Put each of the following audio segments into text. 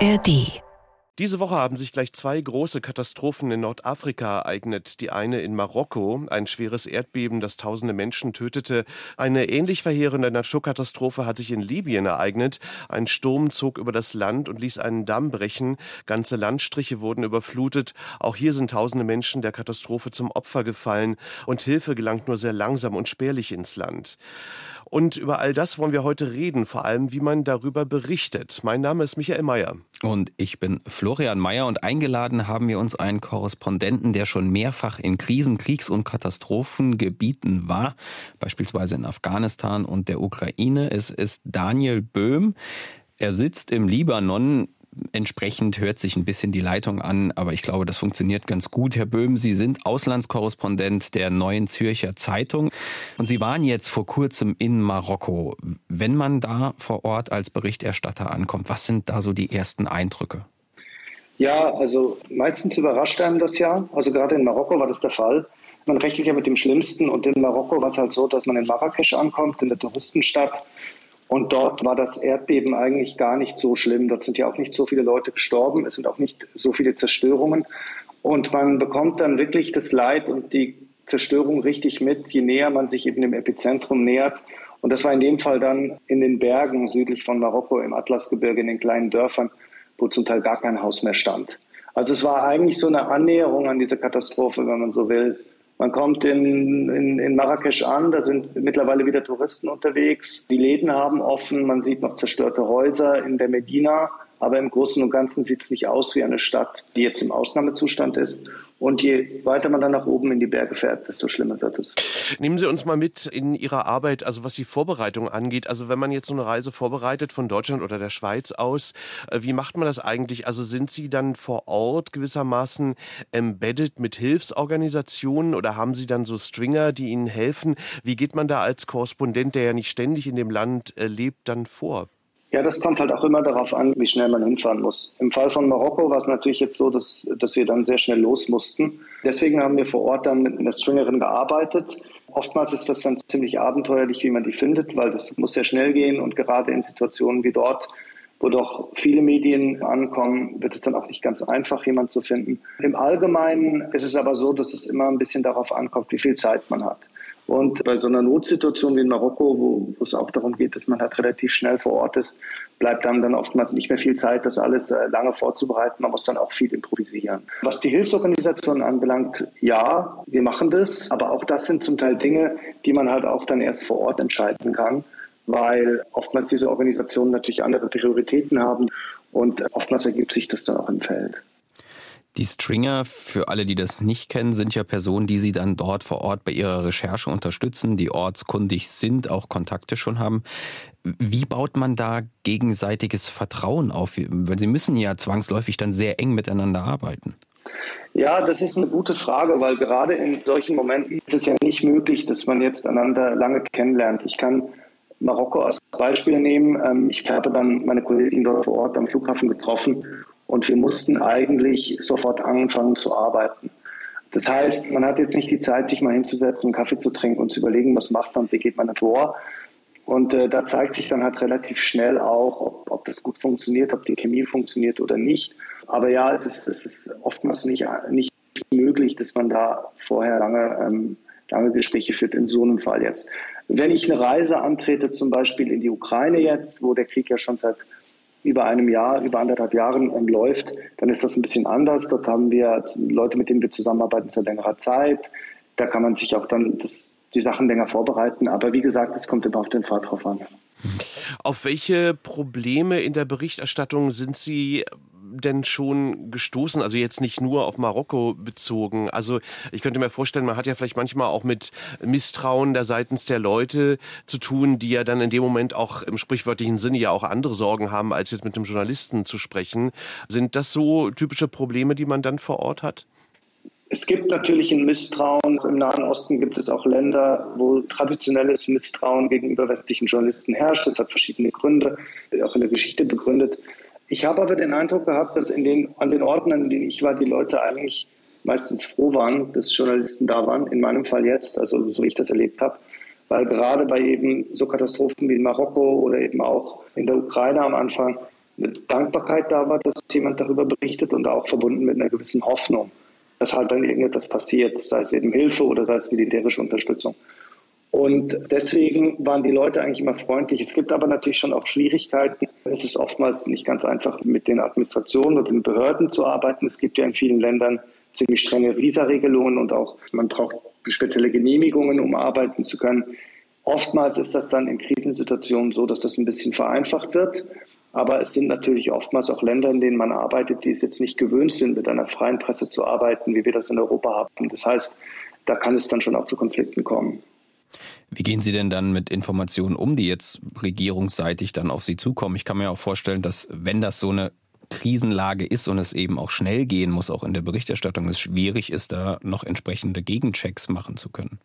ARD diese Woche haben sich gleich zwei große Katastrophen in Nordafrika ereignet. Die eine in Marokko, ein schweres Erdbeben, das tausende Menschen tötete. Eine ähnlich verheerende Naturkatastrophe hat sich in Libyen ereignet. Ein Sturm zog über das Land und ließ einen Damm brechen. Ganze Landstriche wurden überflutet. Auch hier sind tausende Menschen der Katastrophe zum Opfer gefallen und Hilfe gelangt nur sehr langsam und spärlich ins Land. Und über all das wollen wir heute reden, vor allem wie man darüber berichtet. Mein Name ist Michael Mayer. Und ich bin Florian Mayer und eingeladen haben wir uns einen Korrespondenten, der schon mehrfach in Krisen, Kriegs- und Katastrophengebieten war, beispielsweise in Afghanistan und der Ukraine. Es ist Daniel Böhm. Er sitzt im Libanon Entsprechend hört sich ein bisschen die Leitung an, aber ich glaube, das funktioniert ganz gut. Herr Böhm, Sie sind Auslandskorrespondent der Neuen Zürcher Zeitung und Sie waren jetzt vor kurzem in Marokko. Wenn man da vor Ort als Berichterstatter ankommt, was sind da so die ersten Eindrücke? Ja, also meistens überrascht einem das ja. Also gerade in Marokko war das der Fall. Man rechnet ja mit dem Schlimmsten und in Marokko war es halt so, dass man in Marrakesch ankommt, in der Touristenstadt und dort war das Erdbeben eigentlich gar nicht so schlimm. Dort sind ja auch nicht so viele Leute gestorben. Es sind auch nicht so viele Zerstörungen. Und man bekommt dann wirklich das Leid und die Zerstörung richtig mit, je näher man sich eben dem Epizentrum nähert. Und das war in dem Fall dann in den Bergen südlich von Marokko, im Atlasgebirge, in den kleinen Dörfern, wo zum Teil gar kein Haus mehr stand. Also es war eigentlich so eine Annäherung an diese Katastrophe, wenn man so will. Man kommt in, in, in Marrakesch an, da sind mittlerweile wieder Touristen unterwegs. Die Läden haben offen, man sieht noch zerstörte Häuser in der Medina. Aber im Großen und Ganzen sieht es nicht aus wie eine Stadt, die jetzt im Ausnahmezustand ist. Und je weiter man dann nach oben in die Berge fährt, desto schlimmer wird es. Nehmen Sie uns mal mit in Ihrer Arbeit, also was die Vorbereitung angeht. Also wenn man jetzt so eine Reise vorbereitet von Deutschland oder der Schweiz aus, äh, wie macht man das eigentlich? Also sind Sie dann vor Ort gewissermaßen embedded mit Hilfsorganisationen oder haben Sie dann so Stringer, die Ihnen helfen? Wie geht man da als Korrespondent, der ja nicht ständig in dem Land äh, lebt, dann vor? Ja, das kommt halt auch immer darauf an, wie schnell man hinfahren muss. Im Fall von Marokko war es natürlich jetzt so, dass, dass wir dann sehr schnell los mussten. Deswegen haben wir vor Ort dann mit einer Stringerin gearbeitet. Oftmals ist das dann ziemlich abenteuerlich, wie man die findet, weil das muss sehr schnell gehen und gerade in Situationen wie dort, wo doch viele Medien ankommen, wird es dann auch nicht ganz einfach, jemanden zu finden. Im Allgemeinen ist es aber so, dass es immer ein bisschen darauf ankommt, wie viel Zeit man hat. Und bei so einer Notsituation wie in Marokko, wo, wo es auch darum geht, dass man halt relativ schnell vor Ort ist, bleibt dann dann oftmals nicht mehr viel Zeit, das alles äh, lange vorzubereiten. Man muss dann auch viel improvisieren. Was die Hilfsorganisationen anbelangt, ja, wir machen das, aber auch das sind zum Teil Dinge, die man halt auch dann erst vor Ort entscheiden kann, weil oftmals diese Organisationen natürlich andere Prioritäten haben und oftmals ergibt sich das dann auch im Feld. Die Stringer, für alle, die das nicht kennen, sind ja Personen, die Sie dann dort vor Ort bei Ihrer Recherche unterstützen, die ortskundig sind, auch Kontakte schon haben. Wie baut man da gegenseitiges Vertrauen auf? Weil Sie müssen ja zwangsläufig dann sehr eng miteinander arbeiten. Ja, das ist eine gute Frage, weil gerade in solchen Momenten ist es ja nicht möglich, dass man jetzt einander lange kennenlernt. Ich kann Marokko als Beispiel nehmen. Ähm, ich habe dann meine Kollegin dort vor Ort am Flughafen getroffen und wir mussten eigentlich sofort anfangen zu arbeiten. Das heißt, man hat jetzt nicht die Zeit, sich mal hinzusetzen, einen Kaffee zu trinken und zu überlegen, was macht man wie geht man vor. Und äh, da zeigt sich dann halt relativ schnell auch, ob, ob das gut funktioniert, ob die Chemie funktioniert oder nicht. Aber ja, es ist, es ist oftmals nicht, nicht möglich, dass man da vorher lange, ähm, lange Gespräche führt, in so einem Fall jetzt. Wenn ich eine Reise antrete, zum Beispiel in die Ukraine jetzt, wo der Krieg ja schon seit über einem Jahr, über anderthalb Jahren ähm, läuft, dann ist das ein bisschen anders. Dort haben wir Leute, mit denen wir zusammenarbeiten seit längerer Zeit. Da kann man sich auch dann das, die Sachen länger vorbereiten. Aber wie gesagt, es kommt immer auf den Fall drauf an. Auf welche Probleme in der Berichterstattung sind Sie denn schon gestoßen? Also jetzt nicht nur auf Marokko bezogen. Also ich könnte mir vorstellen, man hat ja vielleicht manchmal auch mit Misstrauen der seitens der Leute zu tun, die ja dann in dem Moment auch im sprichwörtlichen Sinne ja auch andere Sorgen haben, als jetzt mit dem Journalisten zu sprechen. Sind das so typische Probleme, die man dann vor Ort hat? Es gibt natürlich ein Misstrauen. Im Nahen Osten gibt es auch Länder, wo traditionelles Misstrauen gegenüber westlichen Journalisten herrscht. Das hat verschiedene Gründe, auch in der Geschichte begründet. Ich habe aber den Eindruck gehabt, dass in den, an den Orten, an denen ich war, die Leute eigentlich meistens froh waren, dass Journalisten da waren. In meinem Fall jetzt, also so wie ich das erlebt habe. Weil gerade bei eben so Katastrophen wie in Marokko oder eben auch in der Ukraine am Anfang eine Dankbarkeit da war, dass jemand darüber berichtet und auch verbunden mit einer gewissen Hoffnung, dass halt dann irgendetwas passiert, sei es eben Hilfe oder sei es militärische Unterstützung. Und deswegen waren die Leute eigentlich immer freundlich. Es gibt aber natürlich schon auch Schwierigkeiten. Es ist oftmals nicht ganz einfach, mit den Administrationen und den Behörden zu arbeiten. Es gibt ja in vielen Ländern ziemlich strenge Visa-Regelungen und auch man braucht spezielle Genehmigungen, um arbeiten zu können. Oftmals ist das dann in Krisensituationen so, dass das ein bisschen vereinfacht wird. Aber es sind natürlich oftmals auch Länder, in denen man arbeitet, die es jetzt nicht gewöhnt sind, mit einer freien Presse zu arbeiten, wie wir das in Europa haben. Das heißt, da kann es dann schon auch zu Konflikten kommen. Wie gehen Sie denn dann mit Informationen um, die jetzt regierungsseitig dann auf Sie zukommen? Ich kann mir auch vorstellen, dass wenn das so eine Krisenlage ist und es eben auch schnell gehen muss, auch in der Berichterstattung, es schwierig ist, da noch entsprechende Gegenchecks machen zu können.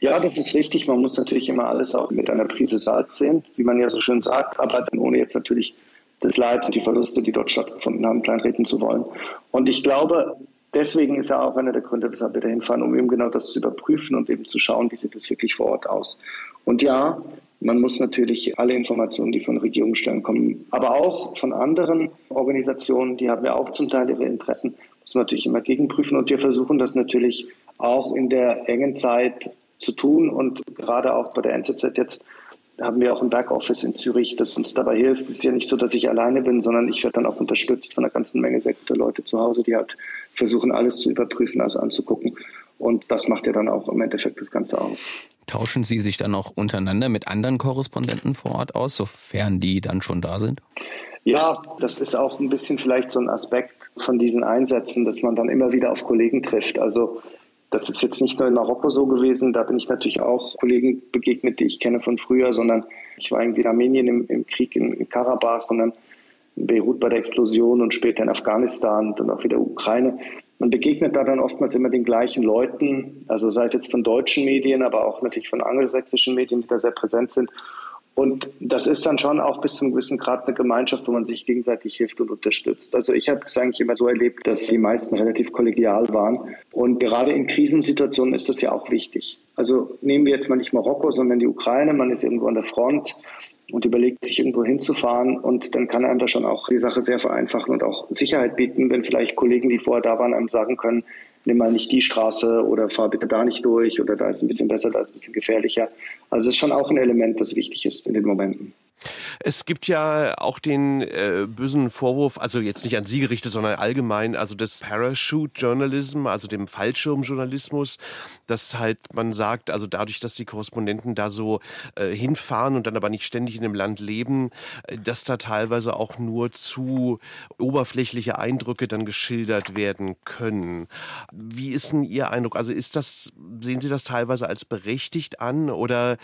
Ja, das ist richtig. Man muss natürlich immer alles auch mit einer Prise Salz sehen, wie man ja so schön sagt, aber ohne jetzt natürlich das Leid und die Verluste, die dort stattgefunden haben, kleinreden zu wollen. Und ich glaube, deswegen ist ja auch einer der Gründe, weshalb wir dahin fahren, um eben genau das zu überprüfen und eben zu schauen, wie sieht das wirklich vor Ort aus. Und ja, man muss natürlich alle Informationen, die von Regierungsstellen kommen, aber auch von anderen Organisationen, die haben ja auch zum Teil ihre Interessen, muss man natürlich immer gegenprüfen. Und wir versuchen das natürlich auch in der engen Zeit zu tun. Und gerade auch bei der NZZ jetzt haben wir auch ein Backoffice in Zürich, das uns dabei hilft. Es ist ja nicht so, dass ich alleine bin, sondern ich werde dann auch unterstützt von einer ganzen Menge sehr guter Leute zu Hause, die halt versuchen, alles zu überprüfen, alles anzugucken. Und das macht ja dann auch im Endeffekt das Ganze aus. Tauschen Sie sich dann auch untereinander mit anderen Korrespondenten vor Ort aus, sofern die dann schon da sind? Ja, das ist auch ein bisschen vielleicht so ein Aspekt von diesen Einsätzen, dass man dann immer wieder auf Kollegen trifft. Also das ist jetzt nicht nur in Marokko so gewesen, da bin ich natürlich auch Kollegen begegnet, die ich kenne von früher, sondern ich war irgendwie in Armenien im, im Krieg in, in, Karabach und dann in Beirut bei der Explosion und später in Afghanistan und dann auch wieder Ukraine. Man begegnet da dann oftmals immer den gleichen Leuten, also sei es jetzt von deutschen Medien, aber auch natürlich von angelsächsischen Medien, die da sehr präsent sind. Und das ist dann schon auch bis zu einem gewissen Grad eine Gemeinschaft, wo man sich gegenseitig hilft und unterstützt. Also ich habe es eigentlich immer so erlebt, dass die meisten relativ kollegial waren. Und gerade in Krisensituationen ist das ja auch wichtig. Also nehmen wir jetzt mal nicht Marokko, sondern die Ukraine. Man ist irgendwo an der Front und überlegt, sich irgendwo hinzufahren. Und dann kann einem das schon auch die Sache sehr vereinfachen und auch Sicherheit bieten, wenn vielleicht Kollegen, die vorher da waren, einem sagen können, nimm mal nicht die Straße oder fahr bitte da nicht durch oder da ist ein bisschen besser, da ist ein bisschen gefährlicher. Also es ist schon auch ein Element, das wichtig ist in den Momenten. Es gibt ja auch den äh, bösen Vorwurf, also jetzt nicht an Sie gerichtet, sondern allgemein, also des Parachute Journalism, also dem Fallschirmjournalismus, dass halt man sagt, also dadurch, dass die Korrespondenten da so äh, hinfahren und dann aber nicht ständig in dem Land leben, äh, dass da teilweise auch nur zu oberflächliche Eindrücke dann geschildert werden können. Wie ist denn Ihr Eindruck? Also ist das, sehen Sie das teilweise als berechtigt an oder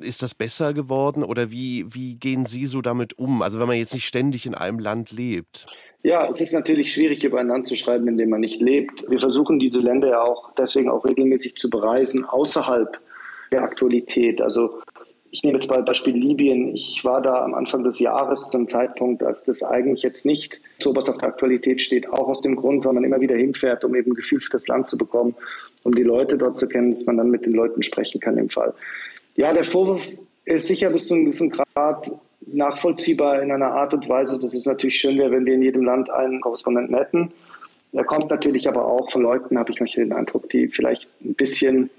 ist das besser geworden oder wie, gehen Sie so damit um? Also wenn man jetzt nicht ständig in einem Land lebt. Ja, es ist natürlich schwierig, über ein Land zu schreiben, in dem man nicht lebt. Wir versuchen diese Länder ja auch deswegen auch regelmäßig zu bereisen, außerhalb der Aktualität. Also ich nehme jetzt mal Beispiel Libyen. Ich war da am Anfang des Jahres zum Zeitpunkt, als das eigentlich jetzt nicht so was auf der Aktualität steht, auch aus dem Grund, weil man immer wieder hinfährt, um eben ein Gefühl für das Land zu bekommen, um die Leute dort zu kennen, dass man dann mit den Leuten sprechen kann im Fall. Ja, der Vorwurf ist sicher bis zu einem gewissen Grad nachvollziehbar in einer Art und Weise, dass es natürlich schön wäre, wenn wir in jedem Land einen Korrespondenten hätten. Er kommt natürlich aber auch von Leuten, habe ich manchmal den Eindruck, die vielleicht ein bisschen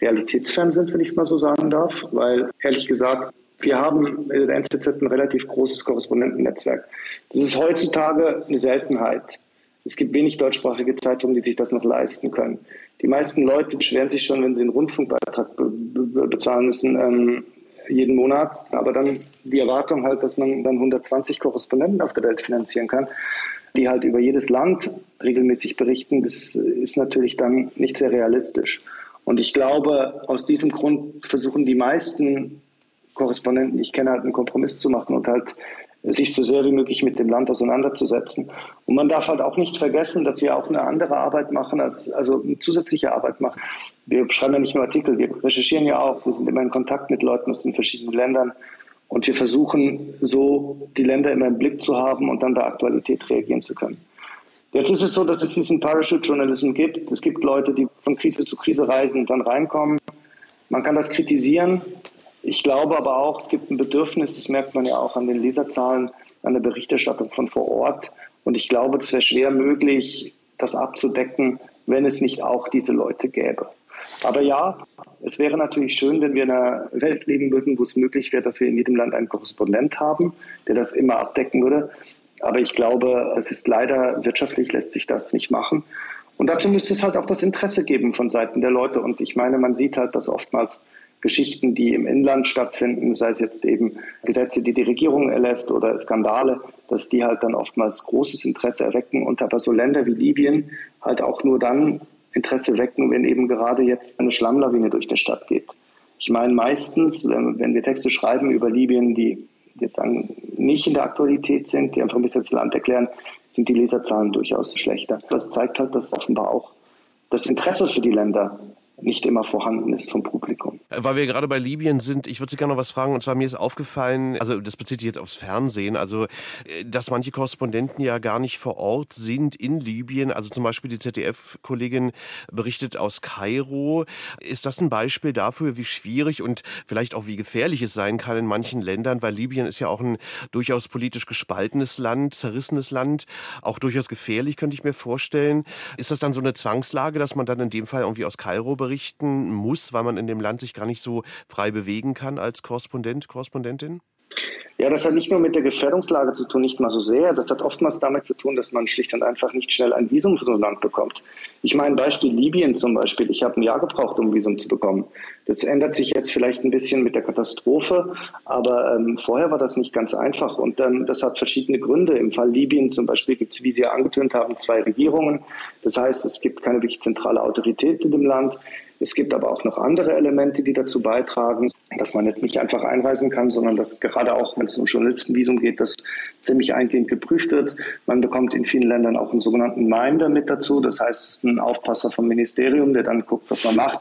realitätsfern sind, wenn ich es mal so sagen darf, weil ehrlich gesagt, wir haben in der NZZ ein relativ großes Korrespondentennetzwerk. Das ist heutzutage eine Seltenheit. Es gibt wenig deutschsprachige Zeitungen, die sich das noch leisten können. Die meisten Leute beschweren sich schon, wenn sie einen Rundfunkbeitrag be be bezahlen müssen, ähm, jeden Monat. Aber dann die Erwartung halt, dass man dann 120 Korrespondenten auf der Welt finanzieren kann, die halt über jedes Land regelmäßig berichten, das ist natürlich dann nicht sehr realistisch. Und ich glaube, aus diesem Grund versuchen die meisten Korrespondenten, ich kenne, halt einen Kompromiss zu machen und halt sich so sehr wie möglich mit dem Land auseinanderzusetzen. Und man darf halt auch nicht vergessen, dass wir auch eine andere Arbeit machen, als, also eine zusätzliche Arbeit machen. Wir schreiben ja nicht nur Artikel, wir recherchieren ja auch, wir sind immer in Kontakt mit Leuten aus den verschiedenen Ländern und wir versuchen so die Länder immer im Blick zu haben und dann der Aktualität reagieren zu können. Jetzt ist es so, dass es diesen Parachute-Journalismus gibt. Es gibt Leute, die von Krise zu Krise reisen und dann reinkommen. Man kann das kritisieren. Ich glaube aber auch, es gibt ein Bedürfnis, das merkt man ja auch an den Leserzahlen, an der Berichterstattung von vor Ort. Und ich glaube, es wäre schwer möglich, das abzudecken, wenn es nicht auch diese Leute gäbe. Aber ja, es wäre natürlich schön, wenn wir in einer Welt leben würden, wo es möglich wäre, dass wir in jedem Land einen Korrespondent haben, der das immer abdecken würde. Aber ich glaube, es ist leider wirtschaftlich lässt sich das nicht machen. Und dazu müsste es halt auch das Interesse geben von Seiten der Leute. Und ich meine, man sieht halt, dass oftmals Geschichten, die im Inland stattfinden, sei es jetzt eben Gesetze, die die Regierung erlässt oder Skandale, dass die halt dann oftmals großes Interesse erwecken und aber so Länder wie Libyen halt auch nur dann Interesse wecken, wenn eben gerade jetzt eine Schlammlawine durch die Stadt geht. Ich meine, meistens, wenn wir Texte schreiben über Libyen, die jetzt nicht in der Aktualität sind, die einfach ein bisschen das Land erklären, sind die Leserzahlen durchaus schlechter. Das zeigt halt, dass offenbar auch das Interesse für die Länder nicht immer vorhanden ist vom Publikum. Weil wir gerade bei Libyen sind, ich würde Sie gerne noch was fragen. Und zwar mir ist aufgefallen, also das bezieht sich jetzt aufs Fernsehen, also äh, dass manche Korrespondenten ja gar nicht vor Ort sind in Libyen. Also zum Beispiel die ZDF-Kollegin berichtet aus Kairo. Ist das ein Beispiel dafür, wie schwierig und vielleicht auch wie gefährlich es sein kann in manchen Ländern? Weil Libyen ist ja auch ein durchaus politisch gespaltenes Land, zerrissenes Land, auch durchaus gefährlich, könnte ich mir vorstellen. Ist das dann so eine Zwangslage, dass man dann in dem Fall irgendwie aus Kairo berichten muss, weil man in dem Land sich gar nicht so frei bewegen kann als Korrespondent, Korrespondentin? Ja, das hat nicht nur mit der Gefährdungslage zu tun, nicht mal so sehr. Das hat oftmals damit zu tun, dass man schlicht und einfach nicht schnell ein Visum für so ein Land bekommt. Ich meine, Beispiel Libyen zum Beispiel. Ich habe ein Jahr gebraucht, um ein Visum zu bekommen. Das ändert sich jetzt vielleicht ein bisschen mit der Katastrophe, aber ähm, vorher war das nicht ganz einfach. Und ähm, das hat verschiedene Gründe. Im Fall Libyen zum Beispiel gibt es, wie Sie ja angetönt haben, zwei Regierungen. Das heißt, es gibt keine wirklich zentrale Autorität in dem Land. Es gibt aber auch noch andere Elemente, die dazu beitragen, dass man jetzt nicht einfach einreisen kann, sondern dass gerade auch, wenn es um Journalistenvisum geht, das ziemlich eingehend geprüft wird. Man bekommt in vielen Ländern auch einen sogenannten Minder mit dazu. Das heißt, es ist ein Aufpasser vom Ministerium, der dann guckt, was man macht.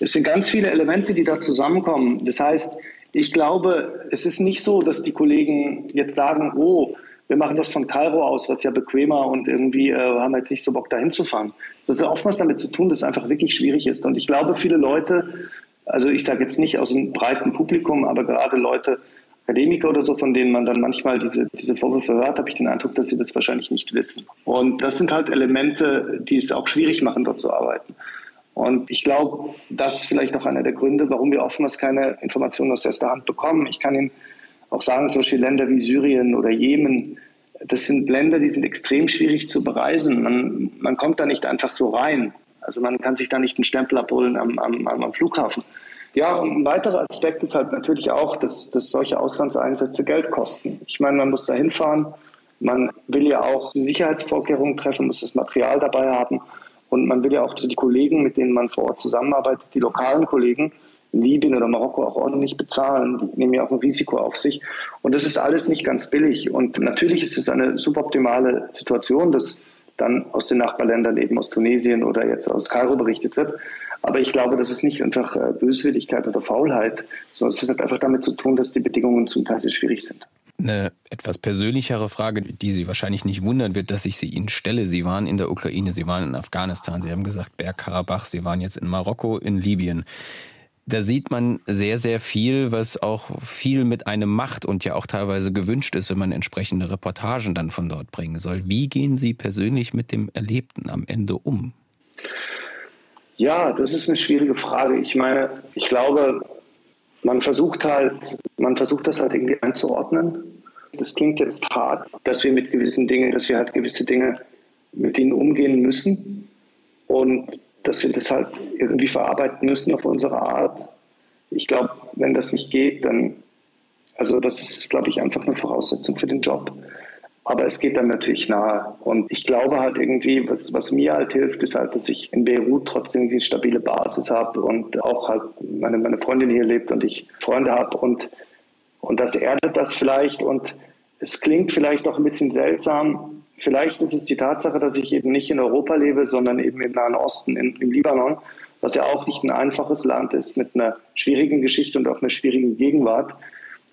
Es sind ganz viele Elemente, die da zusammenkommen. Das heißt, ich glaube, es ist nicht so, dass die Kollegen jetzt sagen, oh, wir machen das von Kairo aus, was ja bequemer und irgendwie äh, haben jetzt nicht so Bock, dahin zu fahren. Das hat oftmals damit zu tun, dass es einfach wirklich schwierig ist. Und ich glaube, viele Leute, also ich sage jetzt nicht aus einem breiten Publikum, aber gerade Leute, Akademiker oder so, von denen man dann manchmal diese, diese Vorwürfe hört, habe ich den Eindruck, dass sie das wahrscheinlich nicht wissen. Und das sind halt Elemente, die es auch schwierig machen, dort zu arbeiten. Und ich glaube, das ist vielleicht auch einer der Gründe, warum wir oftmals keine Informationen aus erster Hand bekommen. Ich kann Ihnen auch sagen, zum Beispiel Länder wie Syrien oder Jemen, das sind Länder, die sind extrem schwierig zu bereisen. Man, man kommt da nicht einfach so rein. Also man kann sich da nicht einen Stempel abholen am, am, am Flughafen. Ja, und ein weiterer Aspekt ist halt natürlich auch, dass, dass solche Auslandseinsätze Geld kosten. Ich meine, man muss da hinfahren, man will ja auch Sicherheitsvorkehrungen treffen, muss das Material dabei haben und man will ja auch zu den Kollegen, mit denen man vor Ort zusammenarbeitet, die lokalen Kollegen, Libyen oder Marokko auch ordentlich bezahlen. Die nehmen ja auch ein Risiko auf sich. Und das ist alles nicht ganz billig. Und natürlich ist es eine suboptimale Situation, dass dann aus den Nachbarländern eben aus Tunesien oder jetzt aus Kairo berichtet wird. Aber ich glaube, das ist nicht einfach äh, Böswilligkeit oder Faulheit, sondern es hat einfach damit zu tun, dass die Bedingungen zum Teil sehr schwierig sind. Eine etwas persönlichere Frage, die Sie wahrscheinlich nicht wundern wird, dass ich sie Ihnen stelle. Sie waren in der Ukraine, Sie waren in Afghanistan, Sie haben gesagt Bergkarabach, Sie waren jetzt in Marokko, in Libyen da sieht man sehr, sehr viel, was auch viel mit einem macht und ja auch teilweise gewünscht ist, wenn man entsprechende Reportagen dann von dort bringen soll. Wie gehen Sie persönlich mit dem Erlebten am Ende um? Ja, das ist eine schwierige Frage. Ich meine, ich glaube, man versucht halt, man versucht das halt irgendwie einzuordnen. Das klingt jetzt hart, dass wir mit gewissen Dingen, dass wir halt gewisse Dinge mit ihnen umgehen müssen. Und dass wir das halt irgendwie verarbeiten müssen auf unsere Art. Ich glaube, wenn das nicht geht, dann, also das ist, glaube ich, einfach eine Voraussetzung für den Job. Aber es geht dann natürlich nahe. Und ich glaube halt irgendwie, was, was mir halt hilft, ist halt, dass ich in Beirut trotzdem eine stabile Basis habe und auch halt meine, meine Freundin hier lebt und ich Freunde habe und, und das erdet das vielleicht und es klingt vielleicht auch ein bisschen seltsam, Vielleicht ist es die Tatsache, dass ich eben nicht in Europa lebe, sondern eben im Nahen Osten, in, im Libanon, was ja auch nicht ein einfaches Land ist mit einer schwierigen Geschichte und auch einer schwierigen Gegenwart.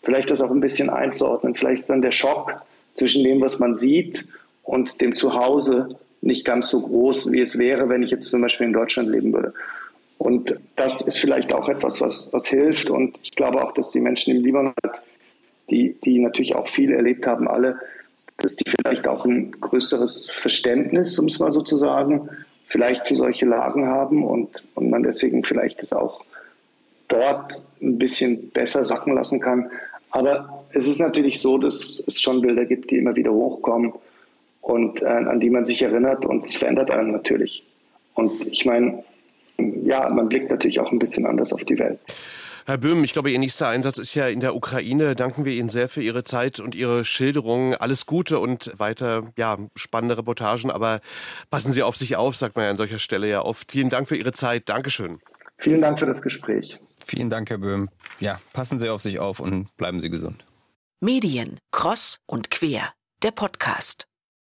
Vielleicht das auch ein bisschen einzuordnen. Vielleicht ist dann der Schock zwischen dem, was man sieht und dem Zuhause nicht ganz so groß, wie es wäre, wenn ich jetzt zum Beispiel in Deutschland leben würde. Und das ist vielleicht auch etwas, was, was hilft. Und ich glaube auch, dass die Menschen im Libanon die, die natürlich auch viel erlebt haben, alle, dass die vielleicht auch ein größeres Verständnis, um es mal so zu sagen, vielleicht für solche Lagen haben und, und man deswegen vielleicht es auch dort ein bisschen besser sacken lassen kann. Aber es ist natürlich so, dass es schon Bilder gibt, die immer wieder hochkommen und äh, an die man sich erinnert und es verändert einen natürlich. Und ich meine, ja, man blickt natürlich auch ein bisschen anders auf die Welt. Herr Böhm, ich glaube, Ihr nächster Einsatz ist ja in der Ukraine. Danken wir Ihnen sehr für Ihre Zeit und Ihre Schilderungen. Alles Gute und weiter ja, spannende Reportagen. Aber passen Sie auf sich auf, sagt man ja an solcher Stelle ja oft. Vielen Dank für Ihre Zeit. Dankeschön. Vielen Dank für das Gespräch. Vielen Dank, Herr Böhm. Ja, passen Sie auf sich auf und bleiben Sie gesund. Medien, Cross und Quer, der Podcast.